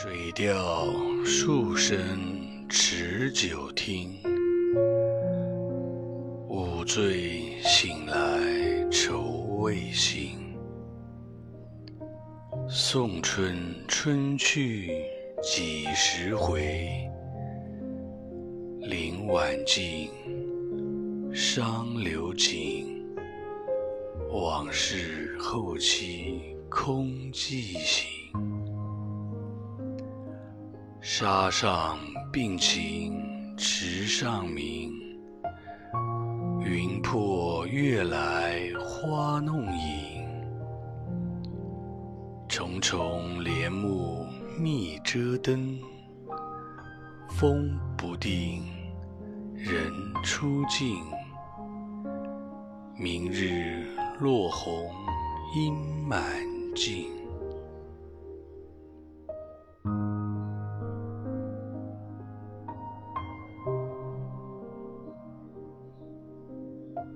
水调数声持久听，午醉醒来愁未醒。送春春去几时回？林晚静，伤流景。往事后期空记醒。沙上并擎池上明，云破月来花弄影。重重帘幕密遮灯，风不定，人初静。明日落红阴满径。